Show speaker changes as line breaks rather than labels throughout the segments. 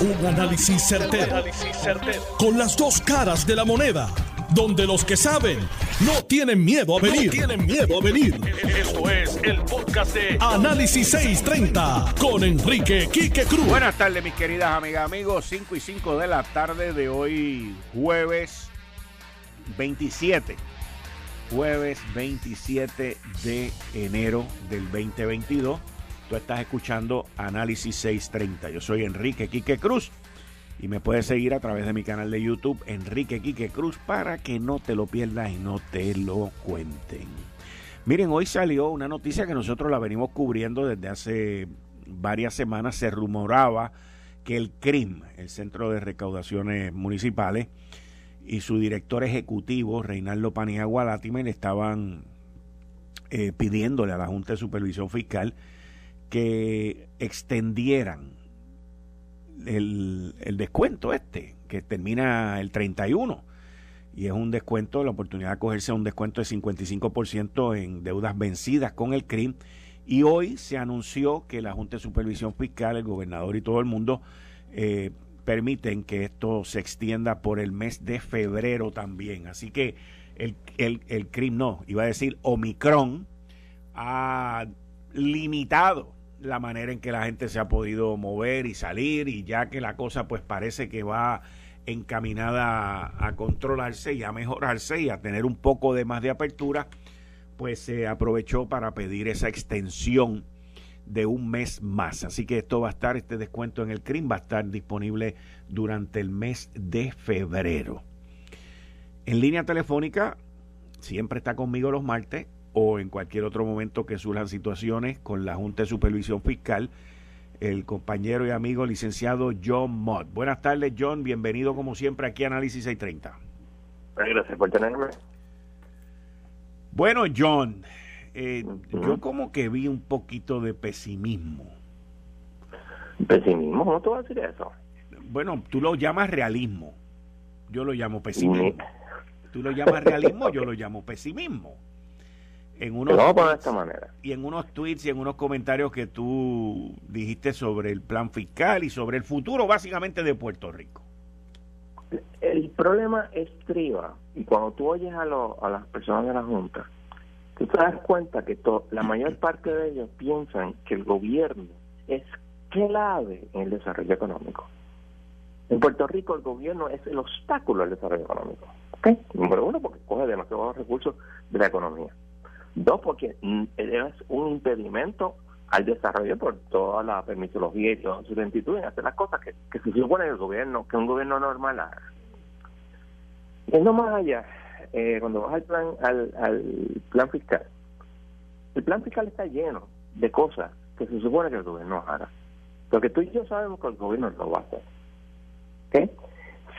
Un análisis certero, Con las dos caras de la moneda. Donde los que saben no tienen miedo a venir. tienen miedo a venir. Esto es el podcast de Análisis 630 con Enrique Quique Cruz.
Buenas tardes, mis queridas amigas, amigos. 5 y 5 de la tarde de hoy, jueves 27. Jueves 27 de enero del 2022 Tú estás escuchando Análisis 630. Yo soy Enrique Quique Cruz y me puedes seguir a través de mi canal de YouTube, Enrique Quique Cruz, para que no te lo pierdas y no te lo cuenten. Miren, hoy salió una noticia que nosotros la venimos cubriendo desde hace varias semanas. Se rumoraba que el CRIM, el Centro de Recaudaciones Municipales, y su director ejecutivo, Reinaldo Paniagua Latimer, estaban eh, pidiéndole a la Junta de Supervisión Fiscal que extendieran el, descuento este, que termina el 31. Y es un descuento, la oportunidad de cogerse un descuento de 55% en deudas vencidas con el CRIM. Y hoy se anunció que la Junta de Supervisión Fiscal, el gobernador y todo el mundo eh, permiten que esto se extienda por el mes de febrero también. Así que el, el, el CRIM no, iba a decir Omicron, ha limitado la manera en que la gente se ha podido mover y salir y ya que la cosa pues parece que va encaminada a, controlarse y a mejorarse y a tener un poco de más de apertura, pues se aprovechó para pedir esa extensión de un mes más. Así que esto va a estar, este descuento en el CRIM va a estar disponible durante el mes de febrero. En línea telefónica, siempre está conmigo los martes, o en cualquier otro momento que surjan situaciones con la Junta de Supervisión Fiscal, el compañero y amigo licenciado John Mott. Buenas tardes, John. Bienvenido como siempre aquí a Análisis 630.
Gracias por tenerme.
Bueno, John, eh, yo como que vi un poquito de pesimismo.
¿Pesimismo? ¿Cómo te vas a decir eso?
Bueno, tú lo llamas realismo. Yo lo llamo pesimismo. Tú lo llamas realismo, yo lo llamo pesimismo en unos
de esta manera.
y en unos tweets y en unos comentarios que tú dijiste sobre el plan fiscal y sobre el futuro básicamente de Puerto Rico.
El problema estriba y cuando tú oyes a, a las personas de la Junta, tú te das cuenta que la mayor parte de ellos piensan que el gobierno es clave en el desarrollo económico. En Puerto Rico el gobierno es el obstáculo al desarrollo económico. Número uno, porque coge demasiados recursos de la economía. Dos, porque es un impedimento al desarrollo por toda la permisología y toda su lentitud en hacer las cosas que, que se supone el gobierno, que un gobierno normal haga. Yendo más allá, eh, cuando vas al plan, al, al plan fiscal, el plan fiscal está lleno de cosas que se supone que el gobierno haga. Porque tú y yo sabemos que el gobierno lo va a hacer. ¿Okay?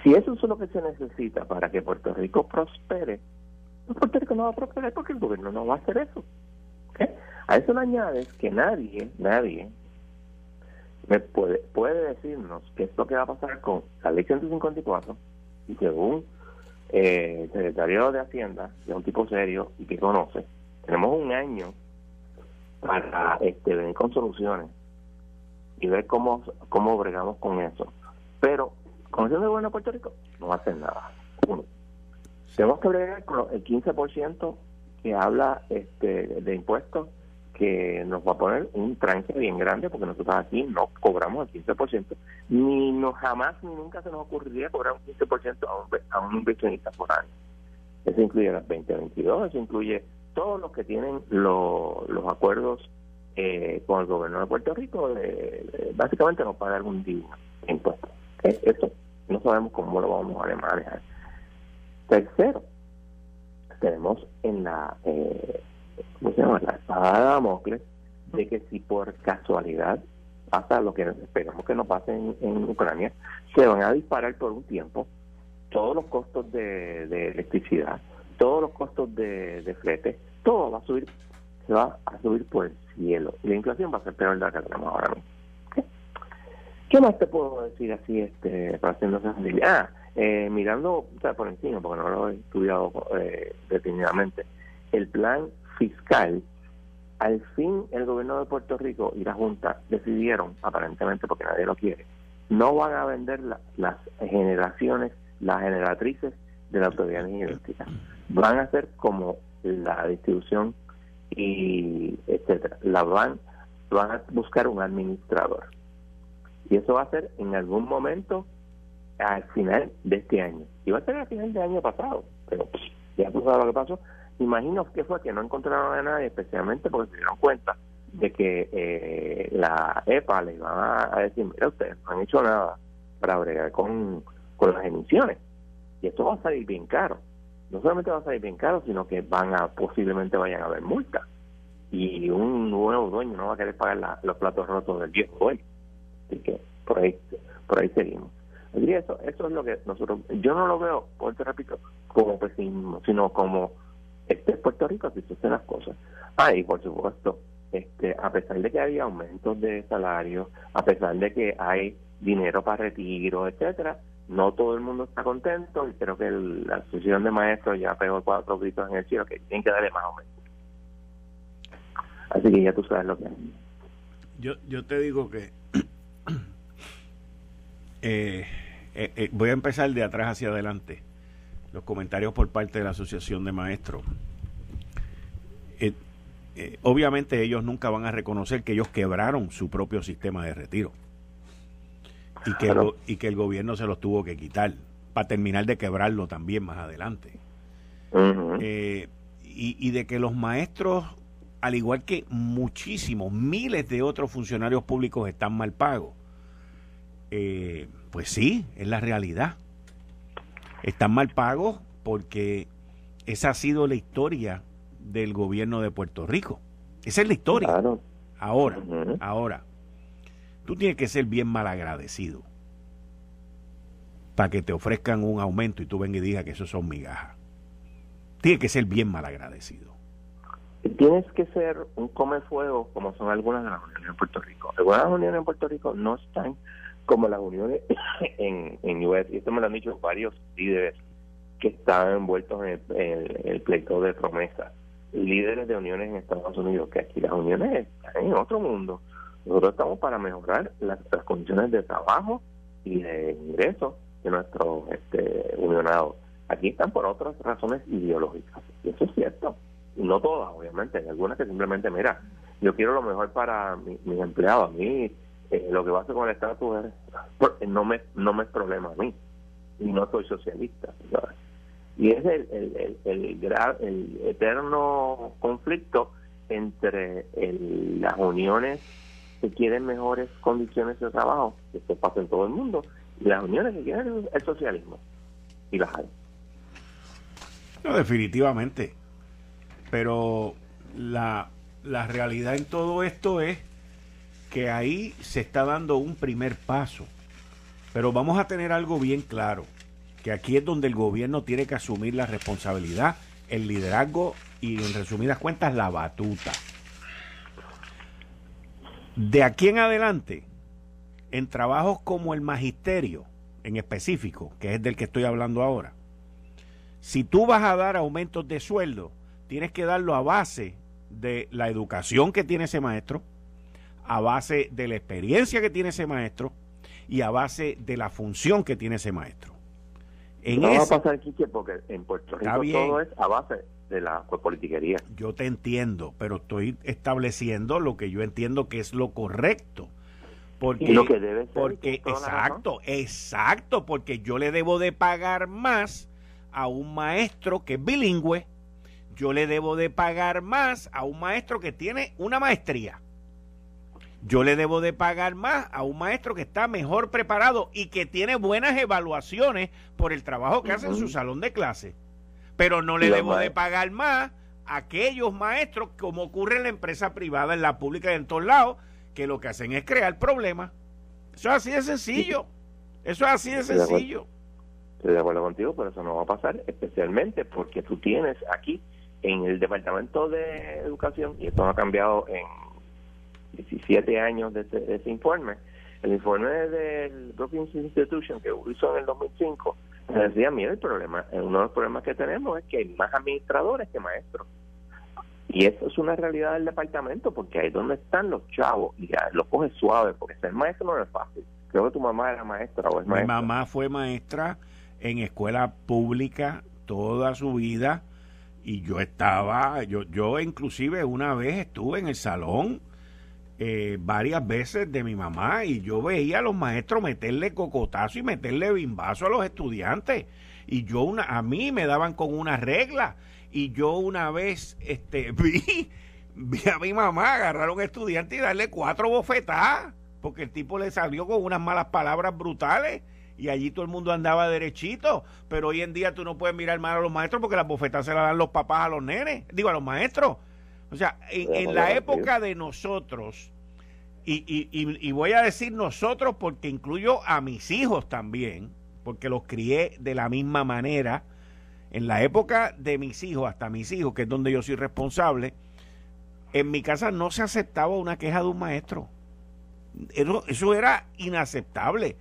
Si eso es lo que se necesita para que Puerto Rico prospere, Puerto Rico no va a prosperar porque el gobierno no va a hacer eso. A eso le añades que nadie, nadie me puede, puede decirnos qué es lo que va a pasar con la ley 154 y según eh, el secretario de Hacienda, que es un tipo serio y que conoce, tenemos un año para este, venir con soluciones y ver cómo, cómo bregamos con eso. Pero, con el gobierno de Puerto Rico, no va a hacer nada. Tenemos que bregar con el 15% que habla este, de impuestos que nos va a poner un tranque bien grande porque nosotros aquí no cobramos el 15%, ni no, jamás ni nunca se nos ocurriría cobrar un 15% a un, a un inversionista por año. Eso incluye las 2022, eso incluye todos los que tienen los acuerdos eh, con el gobierno de Puerto Rico, básicamente nos paga algún divino impuesto. Eh, no sabemos cómo lo vamos a manejar. Tercero, tenemos en la, eh, ¿cómo se llama? La espada de Damocles de que si por casualidad pasa lo que esperamos que no pase en, Ucrania, se van a disparar por un tiempo todos los costos de, electricidad, todos los costos de, de, todo va a subir, se va a subir por el cielo. Y la inflación va a ser peor de la que tenemos ahora mismo. ¿Qué, más te puedo decir así este, para hacernos Ah, eh, mirando por encima, porque no lo he estudiado eh, detenidamente, el plan fiscal, al fin el gobierno de Puerto Rico y la Junta decidieron, aparentemente porque nadie lo quiere, no van a vender las generaciones, las generatrices de la autoridad energética. Van a ser como la distribución y etcétera. La van, van a buscar un administrador. Y eso va a ser en algún momento al final de este año. Va a ser al final del año pasado. Pero ya tú sabes lo que pasó. Imagino que fue que no encontraron a nadie, especialmente porque se dieron cuenta de que eh, la EPA le iba a, decir, mira, ustedes no han hecho nada para bregar con, con las emisiones. Y esto va a salir bien caro. No solamente va a salir bien caro, sino que van a posiblemente vayan a haber multas. Y un nuevo dueño no va a querer pagar los platos rotos del viejo dueño. Así que por ahí, por ahí seguimos. Y eso, eso es lo que nosotros, yo no lo veo, por te repito, como pesimismo, sino como este Puerto Rico así hacen las cosas. Ah, por supuesto, este, a pesar de que hay aumentos de salario, a pesar de que hay dinero para retiro, etcétera, no todo el mundo está contento y creo que la asociación de maestros ya pegó cuatro gritos en el cielo que tienen que darle más aumento. Así que ya tú sabes lo que hay.
Yo, yo te digo que eh, eh, eh, voy a empezar de atrás hacia adelante. Los comentarios por parte de la Asociación de Maestros. obviamente ellos nunca van a reconocer que ellos quebraron su propio sistema de retiro y que, el, y que el gobierno se los tuvo que quitar para terminar de quebrarlo también más adelante. y, y de que los maestros, al igual que muchísimos, miles de otros funcionarios públicos están mal pagos. Eh, pues sí, es la realidad. Están mal pagos porque esa ha sido la historia del gobierno de Puerto Rico. Esa es la historia. Ahora, ahora, tú tienes que ser bien mal agradecido para que te ofrezcan un aumento y tú vengas y digas que eso son migajas. Tienes que ser bien mal agradecido.
Tienes que ser un come fuego como son algunas de las uniones en Puerto Rico. Algunas uniones en Puerto Rico no están como las uniones en, en US, y esto me lo han dicho varios líderes que están envueltos en el, pleito de promesa, líderes de uniones en Estados Unidos, que aquí las uniones están en otro mundo. Nosotros estamos para mejorar las, condiciones de trabajo y de ingreso de nuestros este, unionados. Aquí están por otras razones ideológicas, y eso es cierto. Y no todas, obviamente, hay algunas que simplemente, mira, yo quiero lo mejor para mis empleados, a mí eh, lo que pasa con el estatus no me no me es problema a mí y no soy socialista y es el el, el, el, eterno conflicto entre las uniones que quieren mejores condiciones de trabajo que esto pasa en todo el mundo y las uniones que quieren el socialismo y las hay.
No definitivamente pero la la realidad en todo esto es que ahí se está dando un primer paso. Pero vamos a tener algo bien claro, que aquí es donde el gobierno tiene que asumir la responsabilidad, el liderazgo y en resumidas cuentas la batuta. De aquí en adelante, en trabajos como el magisterio, en específico, que es del que estoy hablando ahora, si tú vas a dar aumentos de sueldo, tienes que darlo a base de la educación que tiene ese maestro, a base de la experiencia que tiene ese maestro y a base de la función que tiene ese maestro.
En no va a pasar, Quique, porque en Puerto Rico todo es a base de la politiquería.
Yo te entiendo, pero estoy estableciendo lo que yo entiendo que es lo correcto. Porque,
lo que debe ser,
porque exacto, exacto, porque yo le debo de pagar más a un maestro que es bilingüe, yo le debo de pagar más a un maestro que tiene una maestría yo le debo de pagar más a un maestro que está mejor preparado y que tiene buenas evaluaciones por el trabajo que hace en su salón de clase. Pero no le debo de pagar más a aquellos maestros, como ocurre en la empresa privada, en la pública y en todos lados, que lo que hacen es crear problemas. Eso es así de sencillo. Eso es así de sencillo.
Estoy de acuerdo contigo, pero eso no va a pasar, especialmente porque tú tienes aquí en el Departamento de Educación, y esto ha cambiado en 17 años de ese, informe. El informe del Brookings Institution que hizo en el 2005 decía, mira, el problema, uno de los problemas que tenemos es que hay más administradores que maestros. Y eso es una realidad del departamento, porque ahí es donde están los chavos, y ya lo coge suave, porque ser maestro no es fácil. Creo que tu mamá era maestra o es maestra.
Mi mamá fue maestra en escuela pública toda su vida y yo estaba, yo, yo inclusive una vez estuve en el salón eh, varias veces de mi mamá y yo veía a los maestros meterle cocotazo y meterle bimbazo a los estudiantes y yo una, a mí me daban con una regla y yo una vez este vi, vi a mi mamá agarrar a un estudiante y darle cuatro bofetadas porque el tipo le salió con unas malas palabras brutales y allí todo el mundo andaba derechito. Pero hoy en día tú no puedes mirar mal a los maestros porque las bofetas se las dan los papás a los nenes, digo a los maestros. O sea, en, la época de nosotros, y, y, y, voy a decir nosotros porque incluyo a mis hijos también, porque los crié de la misma manera. En la época de mis hijos, hasta mis hijos, que es donde yo soy responsable, en mi casa no se aceptaba una queja de un maestro. Eso, eso era inaceptable.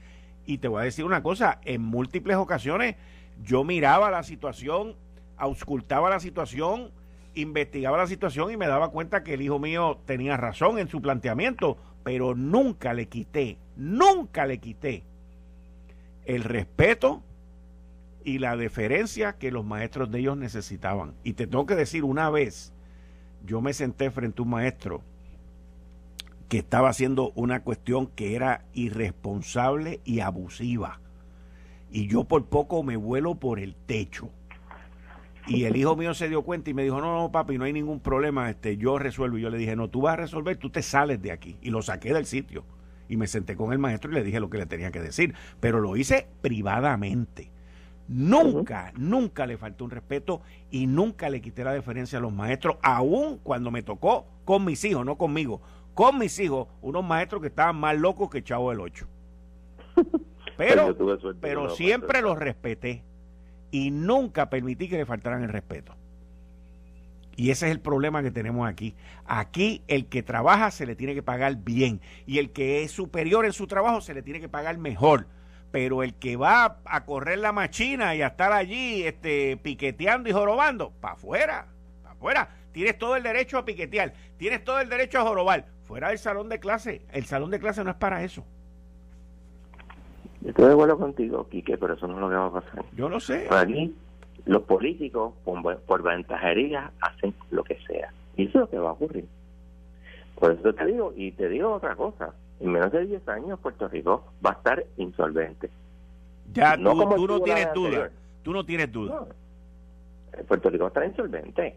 Y te voy a decir una cosa, en múltiples ocasiones yo miraba la situación, auscultaba la situación, investigaba la situación y me daba cuenta que el hijo mío tenía razón en su planteamiento, pero nunca le quité, nunca le quité el respeto y la deferencia que los maestros de ellos necesitaban. Y te tengo que decir, una vez yo me senté frente a un maestro que estaba haciendo una cuestión que era irresponsable y abusiva. Y yo por poco me vuelo por el techo. Y el hijo mío se dio cuenta y me dijo, no, no, papi, no hay ningún problema, este, yo resuelvo. Y yo le dije, no, tú vas a resolver, tú te sales de aquí. Y lo saqué del sitio. Y me senté con el maestro y le dije lo que le tenía que decir. Pero lo hice privadamente. Nunca, nunca le faltó un respeto y nunca le quité la deferencia a los maestros, aun cuando me tocó con mis hijos, no conmigo con mis hijos unos maestros que estaban más locos que Chavo del 8. Pero, pero siempre los respeté y nunca permití que le faltaran el respeto. Y ese es el problema que tenemos aquí. Aquí el que trabaja se le tiene que pagar bien y el que es superior en su trabajo se le tiene que pagar mejor. Pero el que va a correr la machina y a estar allí este, piqueteando y jorobando, para afuera, para afuera. Tienes todo el derecho a piquetear, tienes todo el derecho a jorobar fuera del salón de clase. El salón de clase no es para eso.
Estoy de acuerdo contigo, Quique, pero eso no es lo que va a pasar.
Yo lo sé.
aquí, los políticos, por, ventajería, hacen lo que sea. Y eso es lo que va a ocurrir. Por eso te digo, y te digo otra cosa. En menos de 10 años Puerto Rico va a estar insolvente.
Ya, no tú, tú no tienes duda. Tú no tienes duda.
Puerto Rico estar insolvente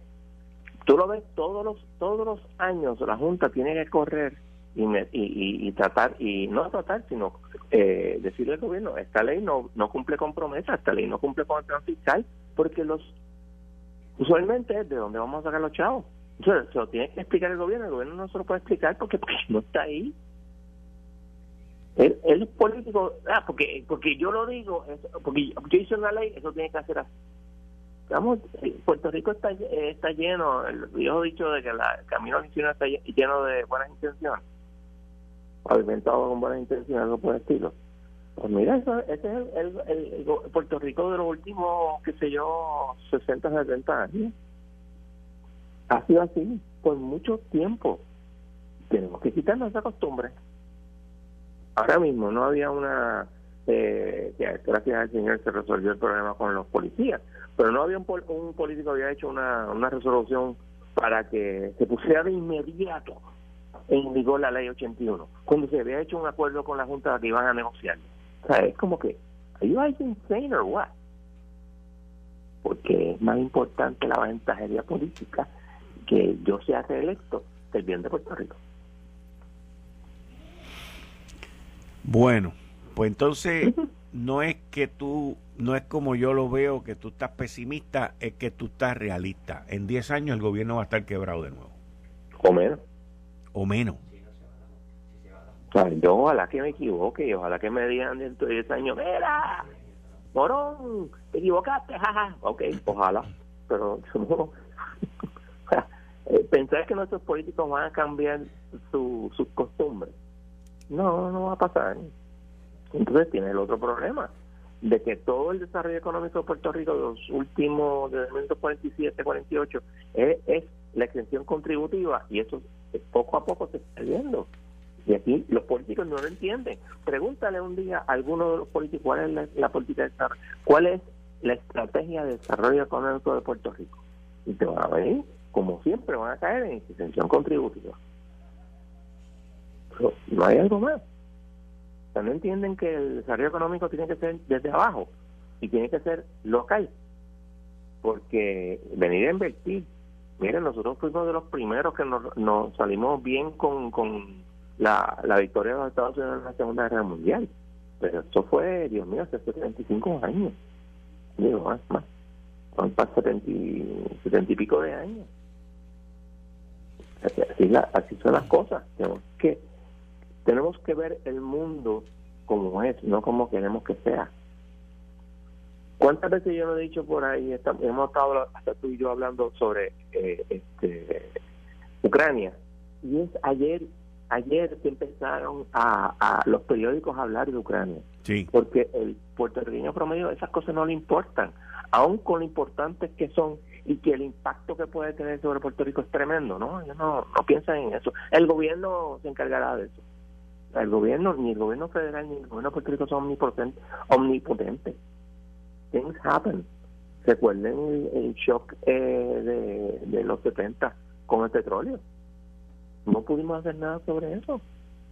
tú lo ves todos los todos los años la junta tiene que correr y, y, tratar y no tratar sino eh, decirle al gobierno esta ley no no cumple con promesas esta ley no cumple con el plan fiscal porque los usualmente de dónde vamos a sacar los chavos entonces se lo tiene que explicar el gobierno el gobierno no se lo puede explicar porque, porque no está ahí. El, político ah porque porque yo lo digo porque yo hice una ley eso tiene que hacer así. Estamos, Puerto Rico está, está lleno, el viejo dicho de que la, el camino al está lleno de buenas intenciones, alimentado con buenas intenciones, algo por el estilo. Pues mira, eso, ese es el, el, Puerto Rico de los últimos, qué sé yo, 60, 70 años. Ha sido así por mucho tiempo. Tenemos que quitarnos esa costumbre. Ahora mismo no había una, eh, gracias al Señor se resolvió el problema con los policías, pero no había un, un político había hecho una resolución para que se pusiera de inmediato en vigor la ley 81, cuando se había hecho un acuerdo con la Junta que iban a negociar. O sea, es como que, ¿are you guys insane or what? Porque es más importante la ventajería política que yo sea reelecto que el bien de Puerto Rico.
Bueno, pues entonces no es que tú no es como yo lo veo, que tú estás pesimista, es que tú estás realista. En 10 años el gobierno va a estar quebrado de nuevo.
O menos.
O menos.
yo ojalá que me equivoque ojalá que me digan dentro de 10 años, mira, morón, te equivocaste, jaja. Ok, ojalá, pero no. Eh, pensar que nuestros políticos van a cambiar sus costumbres. No, no va a pasar. Entonces tiene el otro problema de que todo el desarrollo económico de Puerto Rico de los últimos, de 1947, 48, es, es la extensión contributiva y eso poco a poco se está viendo. Y aquí los políticos no lo entienden. Pregúntale un día a alguno de los políticos cuál es la, política de desarrollo, cuál es la estrategia de desarrollo económico de Puerto Rico. Y te van a venir, como siempre, van a caer en extensión contributiva. no hay algo más. O no entienden que el desarrollo económico tiene que ser desde abajo y tiene que ser local. Porque venir a invertir, miren, nosotros fuimos de los primeros que nos, salimos bien con, con la, victoria de los Estados Unidos en la Segunda Guerra Mundial. Pero eso fue, Dios mío, hace 75 años. Digo, más, más. Son para 70, y pico de años. Así, así son las cosas. Tenemos que, tenemos que ver el mundo como es, no como queremos que sea. ¿Cuántas veces yo lo he dicho por ahí? hemos estado hasta tú y yo hablando sobre eh, este, Ucrania. Y es ayer ayer que empezaron a, los periódicos a hablar de Ucrania.
Sí.
Porque el puertorriqueño promedio esas cosas no le importan, aun con lo importantes que son y que el impacto que puede tener sobre Puerto Rico es tremendo, ¿no? Ellos no, no piensan en eso. El gobierno se encargará de eso. El gobierno, ni el gobierno federal ni el gobierno de Puerto Rico son omnipotentes. omnipotentes. Things happen. Recuerden el, shock eh, de, de los 70 con el petróleo no pudimos hacer nada sobre eso.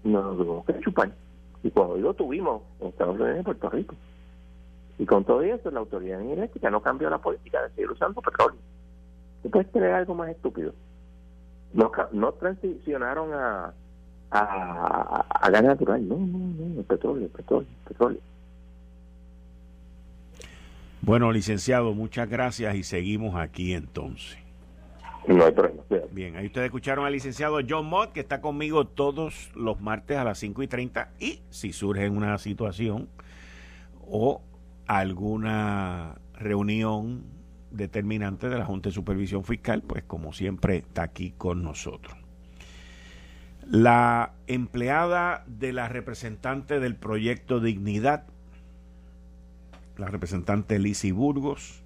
Nos tuvimos que chupar. Y cuando lo tuvimos en Estados Unidos y Puerto Rico. Y con todo eso, la autoridad energética no cambió la política de seguir usando petróleo. ¿Tú puedes creer algo más estúpido? No, no transicionaron a, a, a, gas natural. No, no, no, el petróleo, el petróleo, el petróleo.
Bueno, licenciado, muchas gracias y seguimos aquí entonces.
No hay problema.
Bien, ahí ustedes escucharon al licenciado John Mott, que está conmigo todos los martes a las 5 y 30. Y si surge una situación o alguna reunión determinante de la Junta de Supervisión Fiscal, pues como siempre está aquí con nosotros. La empleada de la representante del proyecto Dignidad, la representante Lisi Burgos,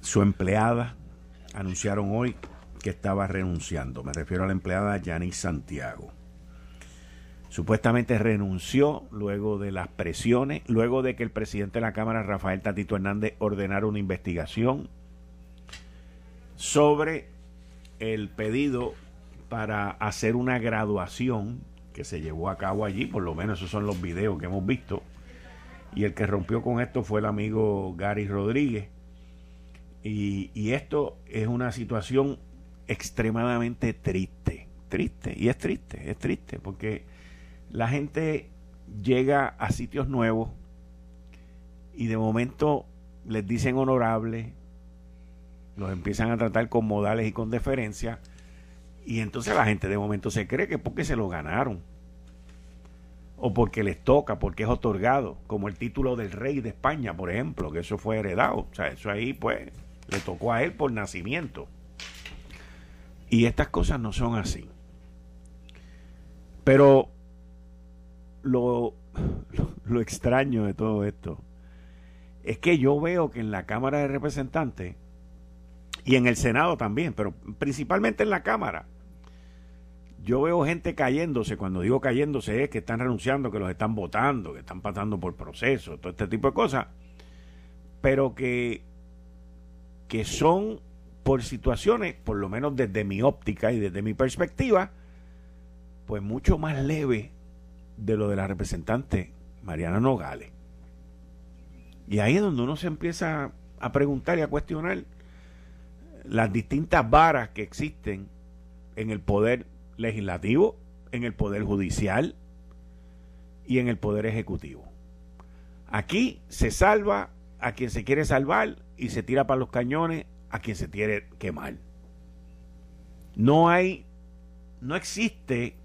su empleada anunciaron hoy que estaba renunciando. Me refiero a la empleada Yanis Santiago. Supuestamente renunció luego de las presiones, luego de que el presidente de la Cámara, Rafael Tatito Hernández, ordenara una investigación sobre el pedido para hacer una graduación que se llevó a cabo allí, por lo menos esos son los videos que hemos visto. Y el que rompió con esto fue el amigo Gary Rodríguez, y, esto es una situación extremadamente triste, triste, y es triste, es triste, porque la gente llega a sitios nuevos y de momento les dicen honorables, los empiezan a tratar con modales y con deferencia, y entonces la gente de momento se cree que porque se lo ganaron, o porque les toca, porque es otorgado, como el título del rey de España, por ejemplo, que eso fue heredado, o sea, eso ahí pues le tocó a él por nacimiento. Y estas cosas no son así. Pero lo, lo, extraño de todo esto es que yo veo que en la Cámara de Representantes y en el Senado también, pero principalmente en la Cámara, yo veo gente cayéndose, cuando digo cayéndose es que están renunciando, que los están votando, que están pasando por procesos, todo este tipo de cosas, pero que que son por situaciones, por lo menos desde mi óptica y desde mi perspectiva, pues mucho más leve de lo de la representante Mariana Nogales. Y ahí es donde uno se empieza a preguntar y a cuestionar las distintas varas que existen en el poder legislativo, en el poder judicial y en el poder ejecutivo. Aquí se salva a quien se quiere salvar y se tira para los cañones a quien se quiere quemar. No hay, no existe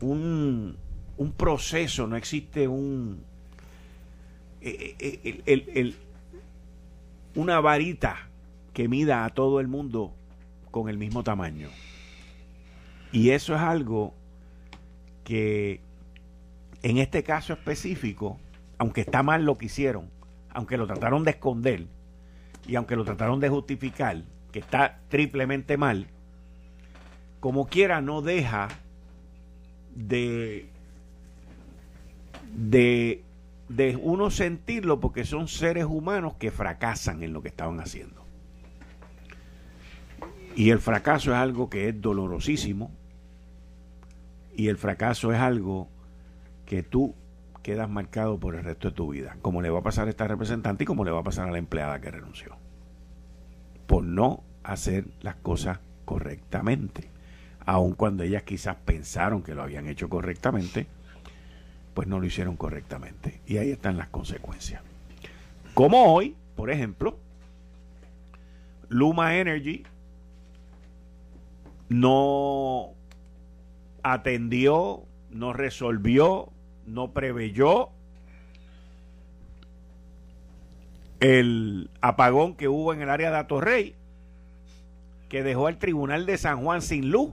un, un proceso, no existe un, eh, eh, el, una varita que mida a todo el mundo con el mismo tamaño. Y eso es algo que en este caso específico, aunque está mal lo que hicieron, aunque lo trataron de esconder y aunque lo trataron de justificar, que está triplemente mal, como quiera no deja de, de, de uno sentirlo porque son seres humanos que fracasan en lo que estaban haciendo. Y el fracaso es algo que es dolorosísimo. Y el fracaso es algo que tú quedas marcado por el resto de tu vida, como le va a pasar a esta representante y como le va a pasar a la empleada que renunció, por no hacer las cosas correctamente, aun cuando ellas quizás pensaron que lo habían hecho correctamente, pues no lo hicieron correctamente. Y ahí están las consecuencias. Como hoy, por ejemplo, Luma Energy no atendió, no resolvió, no preveyó el apagón que hubo en el área de Atorrey, que dejó al Tribunal de San Juan sin luz,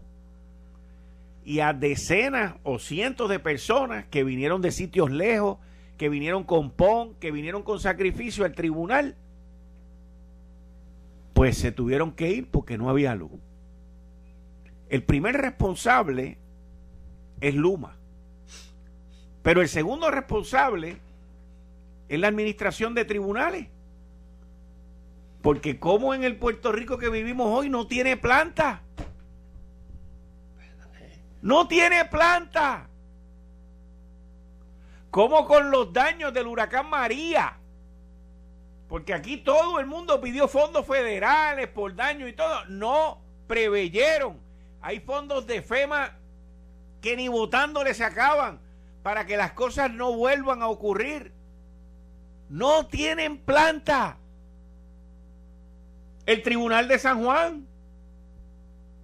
y a decenas o cientos de personas que vinieron de sitios lejos, que vinieron con PON, que vinieron con sacrificio al tribunal, pues se tuvieron que ir porque no había luz. El primer responsable es Luma. Pero el segundo responsable es la administración de tribunales. Porque como en el Puerto Rico que vivimos hoy no tiene planta. No tiene planta. Como con los daños del huracán María. Porque aquí todo el mundo pidió fondos federales por daño y todo. No preveyeron hay fondos de FEMA que ni votándole se acaban para que las cosas no vuelvan a ocurrir. No tienen planta. El Tribunal de San Juan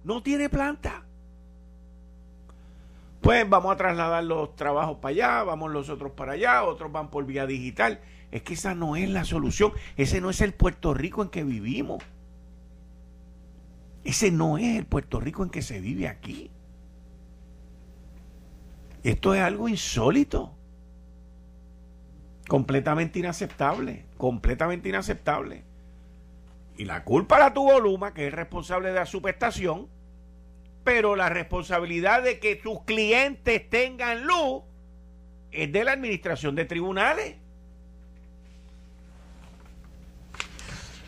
no tiene planta. Pues vamos a trasladar los trabajos para allá, vamos los otros para allá, otros van por vía digital. Es que esa no es la solución. Ese no es el Puerto Rico en que vivimos. Ese no es el Puerto Rico en que se vive aquí. Esto es algo insólito. Completamente inaceptable. Completamente inaceptable. Y la culpa la tuvo Luma, que es responsable de la subestación. Pero la responsabilidad de que tus clientes tengan luz es de la administración de tribunales.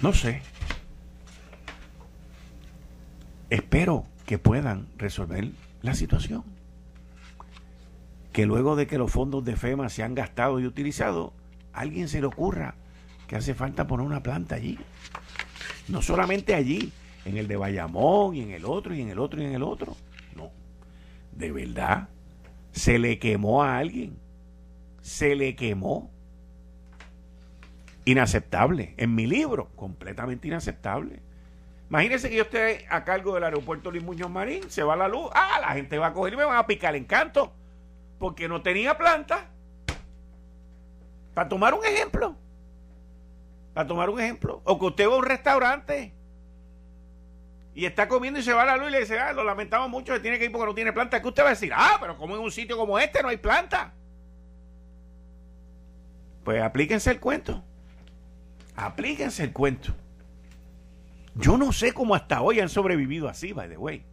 No sé espero que puedan resolver la situación. Que luego de que los fondos de FEMA se han gastado y utilizado, alguien se le ocurra que hace falta poner una planta allí. No solamente allí, en el de Bayamón y en el otro y en el otro y en el otro. No. De verdad, se le quemó a alguien. Se le quemó. Inaceptable. En mi libro, completamente inaceptable. Imagínense que yo esté a cargo del aeropuerto Luis Muñoz Marín, se va la luz, ah, la gente va a coger y me van a picar el encanto, porque no tenía planta. Para tomar un ejemplo. Para tomar un ejemplo. O que usted va a un restaurante y está comiendo y se va la luz y le dice, ah, lo lamentamos mucho, se tiene que ir porque no tiene planta. ¿Qué usted va a decir? Ah, pero como en un sitio como este no hay planta. Pues aplíquense el cuento. Aplíquense el cuento. Yo no sé cómo hasta hoy han sobrevivido así, by the way.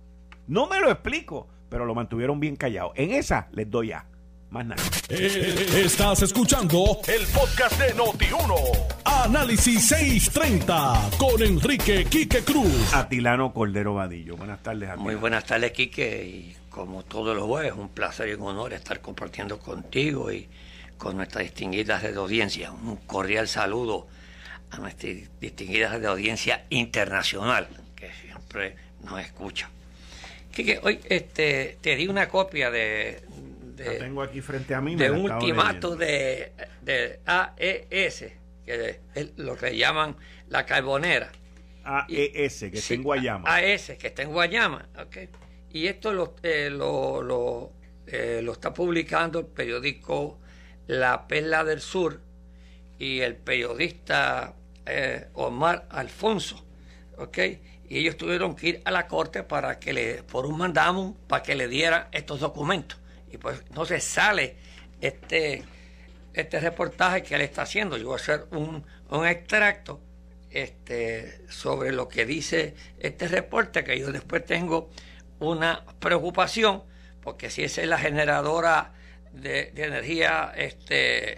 No me lo explico, pero lo mantuvieron bien callado. En esa les doy a. Más nada.
Eh, estás escuchando el podcast de Noti1. Análisis 630 con Enrique Quique Cruz.
Atilano Cordero Vadillo. Buenas tardes, Atilano.
Muy buenas tardes, Quique. Y como todos los jueves, un placer y un honor estar compartiendo contigo y con nuestras distinguidas de audiencia. Un cordial saludo a nuestras distinguidas de audiencia internacional, que siempre nos escucha. Que hoy este, te di una copia de,
de tengo aquí frente a mí.
de un ultimato de, de, AES, que es lo que llaman la carbonera.
AES, que está en Guayama.
AES, que está en Guayama. Okay. Y esto lo, eh, lo, lo, eh, lo está publicando el periódico La Perla del Sur y el periodista eh, Omar Alfonso, ¿ok? Y ellos tuvieron que ir a la corte para que le, por un mandamum, para que le dieran estos documentos. Y pues entonces sale este, este reportaje que él está haciendo. Yo voy a hacer un, un extracto este, sobre lo que dice este reporte, que yo después tengo una preocupación, porque si esa es la generadora de, energía este,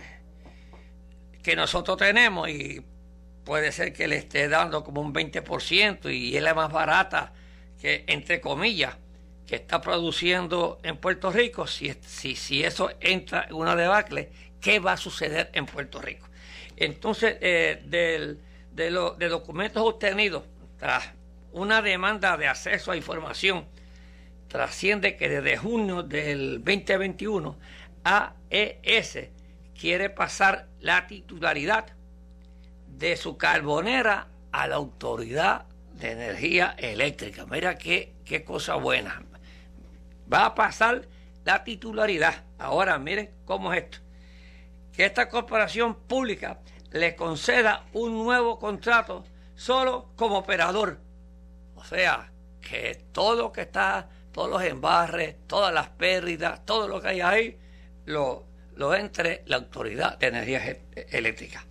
que nosotros tenemos y puede ser que le esté dando como un 20% y es la más barata que, entre comillas, que está produciendo en Puerto Rico, si, si, si eso entra en una debacle, ¿qué va a suceder en Puerto Rico? Entonces, eh, del, de, los de documentos obtenidos tras una demanda de acceso a información, trasciende que desde junio del 2021 AES quiere pasar la titularidad de su carbonera a la Autoridad de Energía Eléctrica. Mira qué, qué cosa buena. Va a pasar la titularidad. Ahora miren cómo es esto. Que esta corporación pública le conceda un nuevo contrato solo como operador. O sea, que todo lo que está, todos los embarres, todas las pérdidas, todo lo que hay ahí, lo, lo entre la Autoridad de Energía Eléctrica.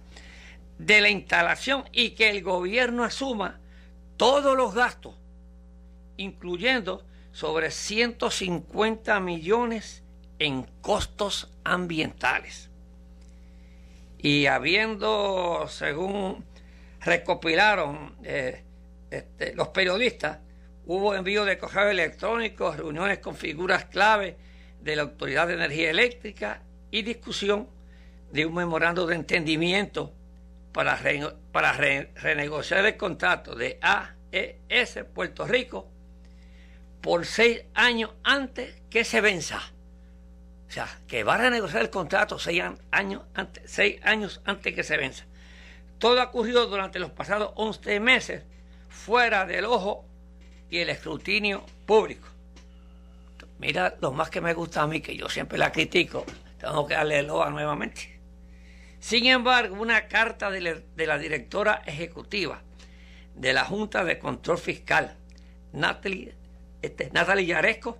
De la instalación y que el gobierno asuma todos los gastos, incluyendo sobre 150 millones en costos ambientales. Y habiendo, según recopilaron eh, este, los periodistas, hubo envío de correo electrónicos, reuniones con figuras clave de la Autoridad de Energía Eléctrica y discusión de un memorando de entendimiento para, renegociar el contrato de AES Puerto Rico por seis años antes que se venza. O sea, que va a renegociar el contrato seis años antes, seis años antes que se venza. Todo ha ocurrido durante los pasados 11 meses fuera del ojo y el escrutinio público. Mira lo más que me gusta a mí, que yo siempre la critico, tengo que darle el ojo nuevamente. Sin embargo, una carta de, la directora ejecutiva de la Junta de Control Fiscal, Natalie, este, Yaresco,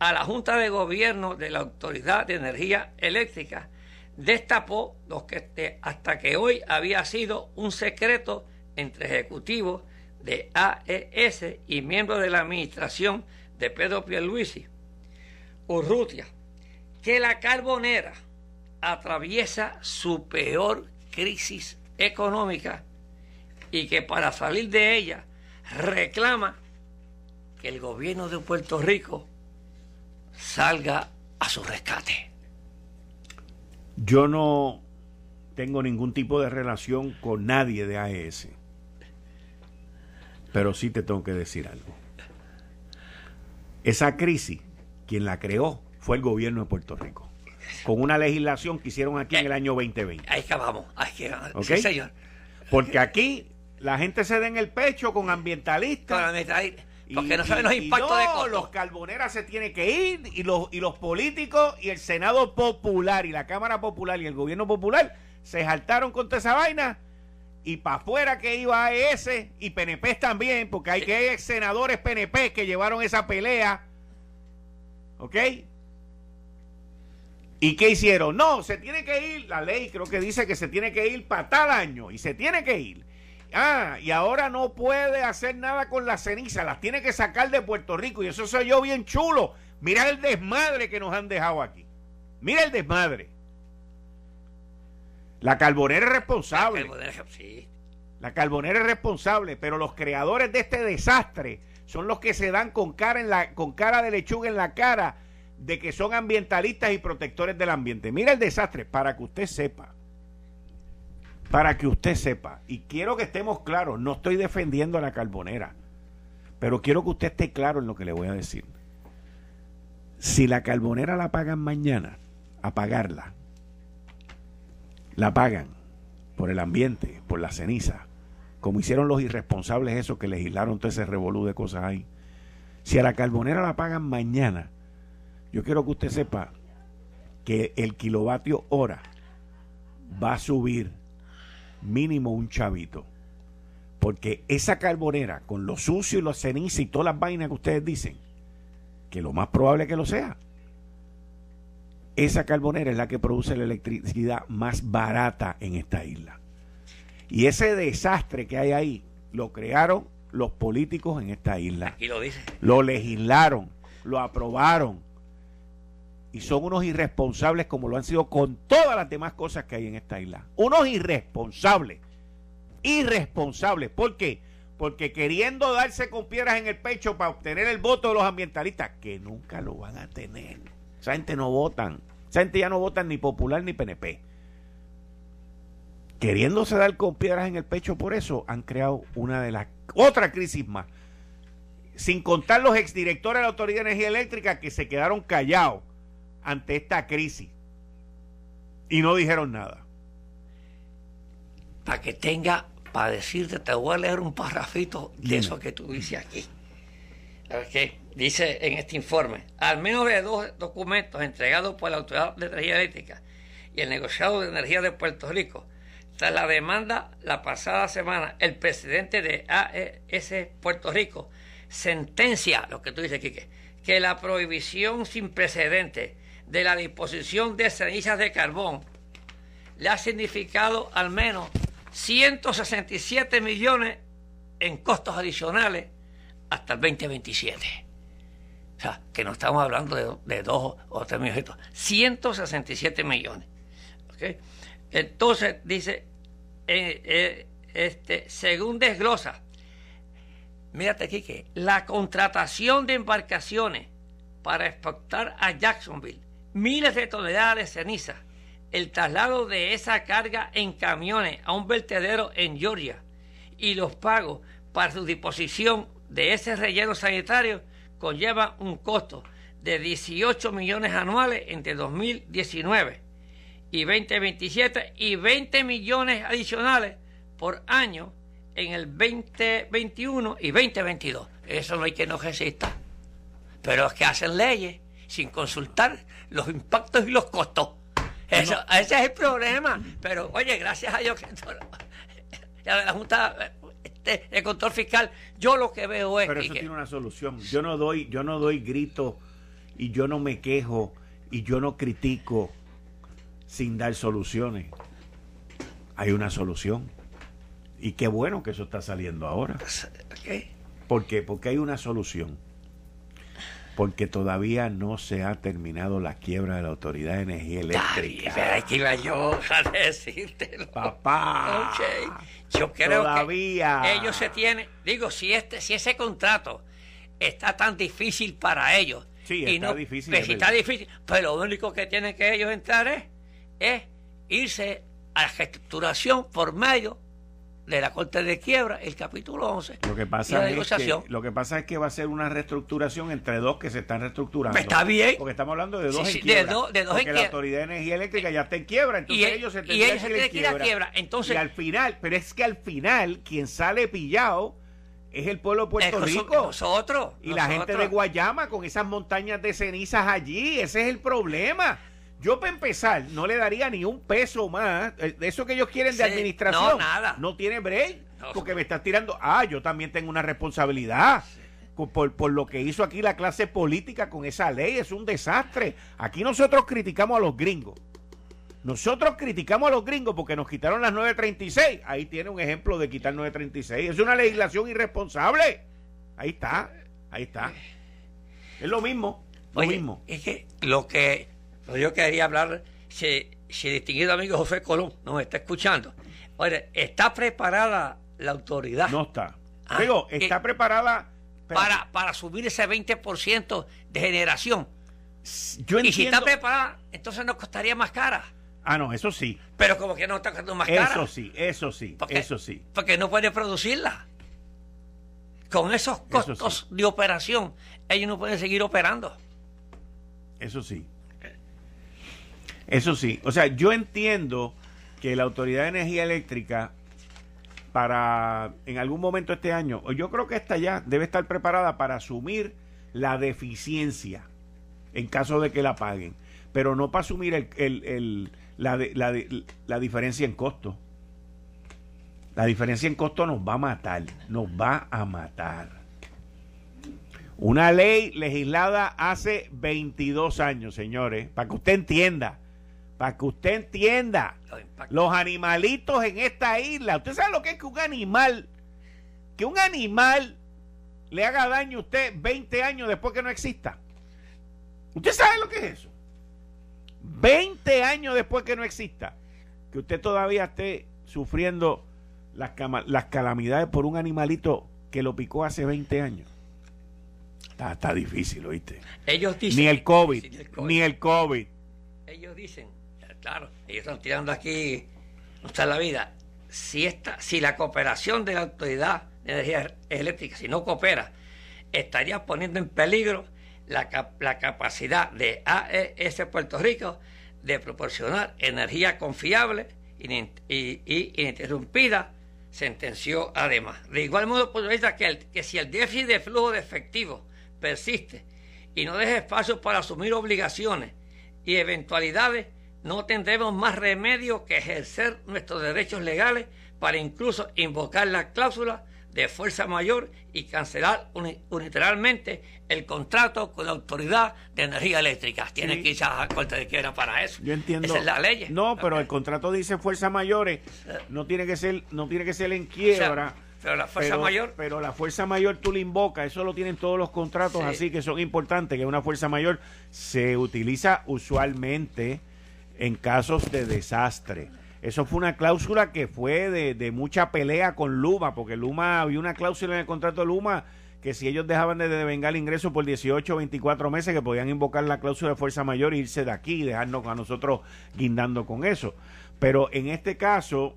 a la Junta de Gobierno de la Autoridad de Energía Eléctrica, destapó lo que hasta que hoy había sido un secreto entre ejecutivos de AES y miembros de la administración de Pedro Pierluisi, Urrutia, que la carbonera atraviesa su peor crisis económica y que para salir de ella reclama que el gobierno de Puerto Rico salga a su rescate.
Yo no tengo ningún tipo de relación con nadie de AES. Pero sí te tengo que decir algo. Esa crisis, quien la creó fue el gobierno de Puerto Rico. Con una legislación que hicieron aquí en el año 2020.
Ahí que vamos, ahí que vamos. Sí, señor.
Porque aquí la gente se da en el pecho con ambientalistas. Con ambientalistas
porque no saben los impactos de costo.
Los carboneras se tienen que ir y los, y los políticos y el Senado Popular y la Cámara Popular y el Gobierno Popular se saltaron contra esa vaina y para afuera que iba ese y PNP también, porque hay que hay senadores PNP que llevaron esa pelea. ¿Ok? ¿Y qué hicieron? No, se tiene que ir, la ley creo que dice que se tiene que ir para tal año y se tiene que ir. Ah, y ahora no puede hacer nada con la ceniza, las tiene que sacar de Puerto Rico y eso soy yo bien chulo. Mira el desmadre que nos han dejado aquí. Mira el desmadre. La carbonera es responsable. La carbonera, sí. la carbonera es responsable, pero los creadores de este desastre son los que se dan con cara, en la, con cara de lechuga en la cara de que son ambientalistas y protectores del ambiente. Mira el desastre, para que usted sepa para que usted sepa, y quiero que estemos claros, no estoy defendiendo a la carbonera, pero quiero que usted esté claro en lo que le voy a decir. Si la carbonera la pagan mañana, a pagarla, la pagan por el ambiente, por la ceniza, como hicieron los irresponsables esos que legislaron todo ese revolú de cosas ahí. Si a la carbonera la pagan mañana, yo quiero que usted sepa que el kilovatio hora va a subir mínimo un chavito. Porque esa carbonera, con lo sucio y los ceniza y todas las vainas que ustedes dicen, que lo más probable que lo sea, esa carbonera es la que produce la electricidad más barata en esta isla. Y ese desastre que hay ahí, lo crearon los políticos en esta isla.
Aquí lo dice.
Lo legislaron, lo aprobaron y son unos irresponsables como lo han sido con todas las demás cosas que hay en esta isla. Unos irresponsables. Irresponsables. ¿Por qué? Porque queriendo darse con piedras en el pecho para obtener el voto de los ambientalistas, que nunca lo van a tener. Esa gente no votan. Esa gente ya no votan ni popular ni PNP. Queriéndose dar con piedras en el pecho por eso, han creado una de las... Otra crisis más. Sin contar los exdirectores de la Autoridad de Energía Eléctrica que se quedaron callados ante esta crisis y no dijeron nada.
Para que tenga, para decirte, te voy a leer un parrafito de eso que tú dices aquí. que dice en este informe, al menos de dos documentos entregados por la Autoridad de Energía Eléctrica y el negociado de energía de Puerto Rico, tras la demanda la pasada semana, el presidente de AES Puerto Rico sentencia, lo que tú dices, Quique, que la prohibición sin precedente de la disposición de cenizas de carbón le ha significado al menos 167 millones en costos adicionales hasta el 2027. O sea, que no estamos hablando de, dos o tres millones, 167 millones. Entonces, dice, eh, eh, este, según desglosa, mírate aquí que la contratación de embarcaciones para exportar a Jacksonville miles de toneladas de ceniza, el traslado de esa carga en camiones a un vertedero en Georgia y los pagos para su disposición de ese relleno sanitario conlleva un costo de 18 millones anuales entre 2019 y 2027 y 20 millones adicionales por año en el 2021 y 2022. Eso no hay que no resista. Pero es que hacen leyes sin consultar los impactos y los costos. Eso, Ese es el problema. Pero oye, gracias a Dios que la Junta este, el control fiscal, yo lo que veo es
Pero eso tiene una solución. Yo no doy, yo no doy grito y yo no me quejo y yo no critico sin dar soluciones. Hay una solución. Y qué bueno que eso está saliendo ahora. ¿Por qué? Porque hay una solución porque todavía no se ha terminado la quiebra de la Autoridad de Energía Eléctrica.
Ay, que iba yo a decírtelo.
Papá.
Yo creo todavía. que ellos se tienen, digo, si este, si ese contrato está tan difícil para ellos.
Sí, está difícil.
Pues, está difícil, pero lo único que tienen que ellos entrar es, es irse a la reestructuración por medio de la Corte de Quiebra, el capítulo 11.
Lo que pasa es que, lo que pasa es que va a ser una reestructuración entre dos que se están reestructurando.
Pues está bien.
Porque estamos hablando de dos en quiebra. De, dos porque la Autoridad de Energía Eléctrica ya está en quiebra, entonces ellos se tendrían que ir a quiebra.
Entonces,
y al final, pero es que al final quien sale pillado es el pueblo de Puerto Rico.
Nosotros.
Y la gente de Guayama con esas montañas de cenizas allí, ese es el problema. Yo, para empezar, no le daría ni un peso más. Eh, de eso que ellos quieren de administración.
No, nada.
No tiene break. porque me estás tirando. Ah, yo también tengo una responsabilidad. Por, por, lo que hizo aquí la clase política con esa ley. Es un desastre. Aquí nosotros criticamos a los gringos. Nosotros criticamos a los gringos porque nos quitaron las 936. Ahí tiene un ejemplo de quitar 936. Es una legislación irresponsable. Ahí está. Ahí está. Es lo mismo. Lo mismo.
Es que lo que yo quería hablar, si, si el distinguido amigo José Colón nos está escuchando. Oye, ¿está preparada la autoridad?
No está. Ah, Digo, está preparada
para, para subir ese 20% de generación. Yo entiendo. Y si está preparada, entonces nos costaría más cara.
Ah, no, eso sí.
Pero como que no está costando más cara.
Eso sí, eso sí, eso sí.
Porque no puede producirla. Con esos costos de operación, ellos no pueden seguir operando.
Eso sí. Eso sí, o sea, yo entiendo que la Autoridad de Energía Eléctrica para en algún momento este año, yo creo que esta ya debe estar preparada para asumir la deficiencia en caso de que la paguen, pero no para asumir el, el, la, la, la diferencia en costo. La diferencia en costo nos va a matar, nos va a matar. Una ley legislada hace 22 años, señores, para que usted entienda para que usted entienda, los animalitos en esta isla, usted sabe lo que es que un animal que un animal le haga daño a usted 20 años después que no exista. ¿Usted sabe lo que es eso? 20 años después que no exista. Que usted todavía esté sufriendo las, las calamidades por un animalito que lo picó hace 20 años. Está, difícil, ¿oíste?
Ellos dicen,
ni el COVID, ni el COVID.
Ellos dicen, claro, ellos están tirando aquí, no está la vida. Si, esta, si la cooperación de la Autoridad de Energía Eléctrica, si no coopera, estaría poniendo en peligro la, la capacidad de AES Puerto Rico de proporcionar energía confiable y ininterrumpida sentenció además. De igual modo, por que, que si el déficit de flujo de efectivo persiste y no deja espacio para asumir obligaciones y eventualidades, no tendremos más remedio que ejercer nuestros derechos legales para incluso invocar la cláusula de fuerza mayor y cancelar unilateralmente el contrato con la Autoridad de Energía Eléctrica. Tiene que irse a la Corte de Quiebra para eso.
Yo entiendo.
Esa es la ley.
No, pero el contrato dice fuerza mayores, no tiene que ser, no tiene que ser en quiebra.
pero la fuerza mayor.
Pero la fuerza mayor tú le invocas, eso lo tienen todos los contratos así que son importantes, que una fuerza mayor se utiliza usualmente en casos de desastre eso fue una cláusula que fue de, mucha pelea con Luma, porque Luma, había una cláusula en el contrato de Luma que si ellos dejaban de devengar ingresos por 18 o 24 meses, que podían invocar la cláusula de fuerza mayor e irse de aquí y dejarnos a nosotros guindando con eso. Pero en este caso,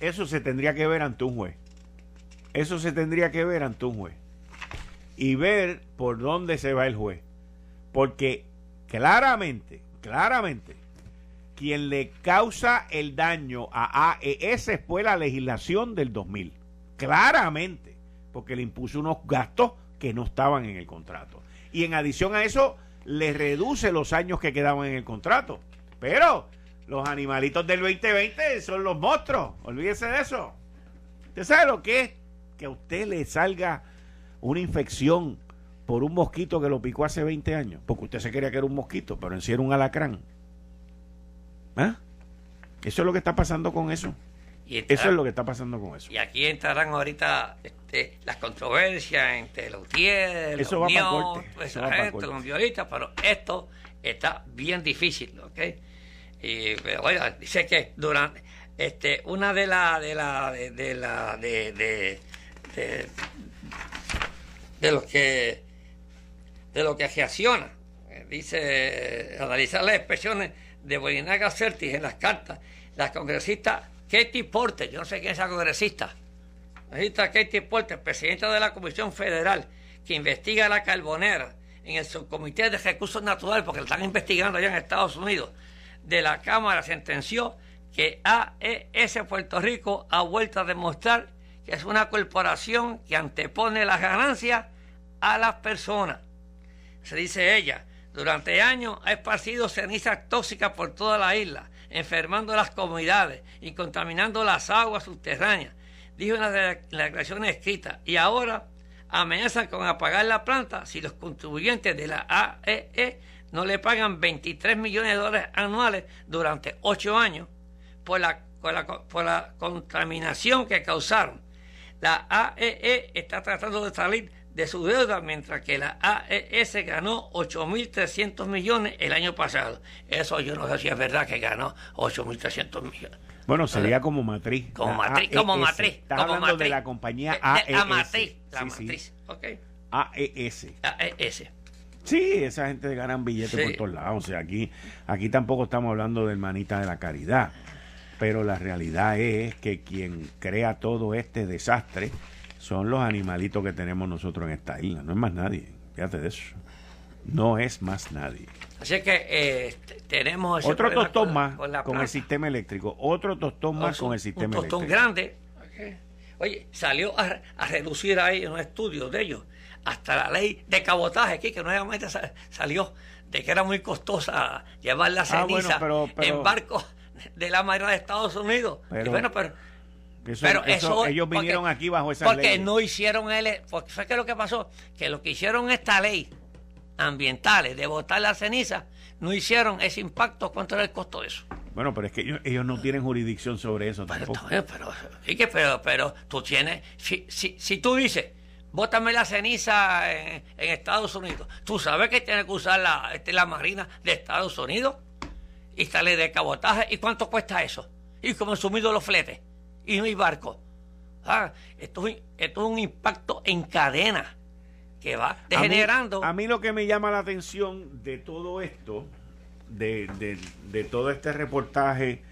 eso se tendría que ver ante un juez. Eso se tendría que ver ante un juez. Y ver por dónde se va el juez. Porque claramente, claramente, quien le causa el daño a AES fue la legislación del 2000. Claramente, porque le impuso unos gastos que no estaban en el contrato. Y en adición a eso, le reduce los años que quedaban en el contrato. Pero los animalitos del 2020 son los monstruos. Olvídese de eso. ¿Usted sabe lo que es? Que a usted le salga una infección por un mosquito que lo picó hace 20 años. Porque usted se quería que era un mosquito, pero en sí era un alacrán. ¿Ah? Eso es lo que está pasando con eso. eso es lo que está pasando con eso.
Y aquí entrarán ahorita este, las controversias entre los 10,
eso va para corte.
Eso los violistas, pero esto está bien difícil, ¿ok? Y bueno, dice que durante este una de las de la de, la de, de, de, los que de lo que reacciona eh, dice analizar las expresiones de Bolinaga Certis en las cartas, la congresista Katie Porter, yo no sé quién es esa congresista, la congresista Katie Porter, presidenta de la Comisión Federal que investiga la carbonera en el subcomité de recursos naturales, porque lo están investigando allá en Estados Unidos, de la Cámara sentenció que AES Puerto Rico ha vuelto a demostrar que es una corporación que antepone las ganancias a las personas. Se dice ella, durante años ha esparcido cenizas tóxicas por toda la isla, enfermando las comunidades y contaminando las aguas subterráneas, dijo en las declaraciones escritas. Y ahora amenazan con apagar la planta si los contribuyentes de la AEE e no le pagan 23 millones de dólares anuales durante ocho años por la, por la contaminación que causaron. La AEE e está tratando de salir de su deuda, mientras que la AES ganó 8.300 millones el año pasado. Eso yo no sé si es verdad que ganó 8.300 millones.
Bueno, sería como matriz.
Como matriz, como matriz.
Está hablando de la compañía AES.
La matriz, la matriz, ok.
AES.
AES.
Sí, esa gente ganan billetes por todos lados. O sea, aquí, aquí tampoco estamos hablando del manita de la caridad. Pero la realidad es que quien crea todo este desastre son los animalitos que tenemos nosotros en esta isla. No es más nadie. Fíjate de eso. No es más nadie.
Así que eh, tenemos
otro tostón más con, el sistema eléctrico. Otro tostón más con el sistema
eléctrico. Un tostón grande. Oye, salió a, reducir ahí en un estudio de ellos hasta la ley de cabotaje aquí, que nuevamente salió de que era muy costosa llevar la ah, ceniza en barcos de la Marina de Estados Unidos. bueno, pero
pero eso, ellos vinieron aquí bajo esa
ley. Porque no hicieron el. Porque fue que lo que pasó, que lo que hicieron esta ley ambientales de botar la ceniza, no hicieron ese impacto, ¿cuánto era el costo de eso?
Bueno, pero es que ellos, no tienen jurisdicción sobre eso tampoco.
Pero, pero, pero, tú tienes, si, si, si tú dices, bótame la ceniza en, Estados Unidos, tú sabes que tienes que usar la, este, la Marina de Estados Unidos y sale de cabotaje, ¿y cuánto cuesta eso? Y como sumido los fletes, y no hay barco. Ah, esto, esto es un impacto en cadena que va degenerando.
A mí, lo que me llama la atención de todo esto, de, de, todo este reportaje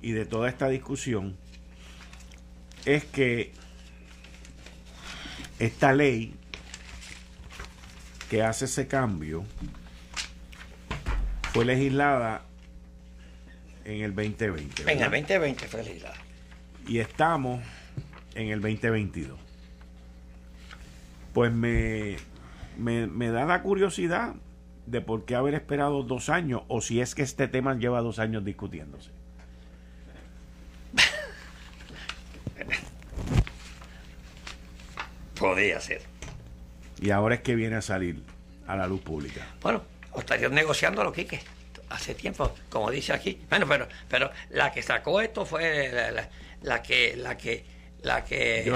y de toda esta discusión, es que esta ley que hace ese cambio fue legislada en el 2020.
En el 2020 fue legislada.
Y estamos en el 2022 pues me, me, da la curiosidad de por qué haber esperado dos años o si es que este tema lleva dos años discutiéndose.
Podría ser.
Y ahora es que viene a salir a la luz pública.
Bueno, estarían negociando lo que hace tiempo, como dice aquí. Bueno, pero, pero la que sacó esto fue la que, la que la que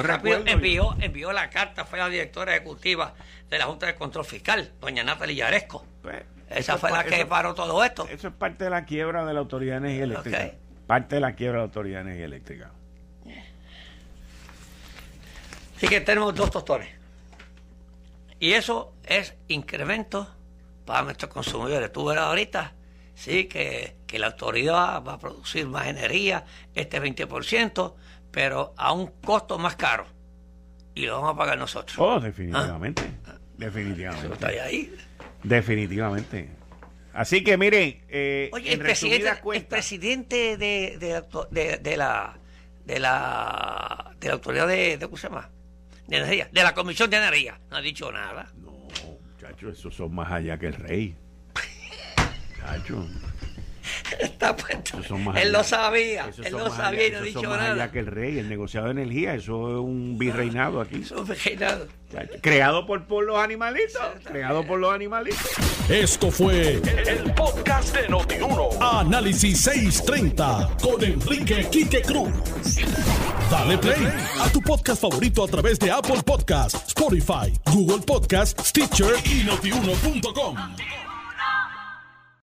envió, envió la carta fue la directora ejecutiva de la Junta de Control Fiscal, doña Natalia Yaresco. Pues, Esa fue la que paró todo esto.
Eso es parte de la quiebra de la Autoridad de Energía Eléctrica. Parte de la quiebra de la Autoridad de Energía Eléctrica.
Así que tenemos dos tostones. Y eso es incremento para nuestros consumidores. Tú verás ahorita, sí, que, que la autoridad va a producir más energía, este 20%, pero a un costo más caro. Y lo vamos a pagar nosotros.
Oh, definitivamente. Ah. Definitivamente.
Está ahí.
Definitivamente. Así que miren,
eh, Oye, el, presidente, el presidente de, de, de, la de la de la autoridad de, ¿cómo se llama? De energía, de la Comisión de Energía, no ha dicho nada.
No, muchachos, esos son más allá que el rey.
Está puesto. Él lo sabía. Él lo sabía y no ha dicho nada.
Allá que el rey, el negociado de energía, eso es un virreinado aquí.
Eso es un virreinado.
Creado por, por los animalitos. Creado por los animalitos.
Esto fue el, podcast de Notiuno. Análisis 630 con Enrique Quique Cruz. Dale play a tu podcast favorito a través de Apple Podcasts, Spotify, Google Podcasts, Stitcher y notiuno.com.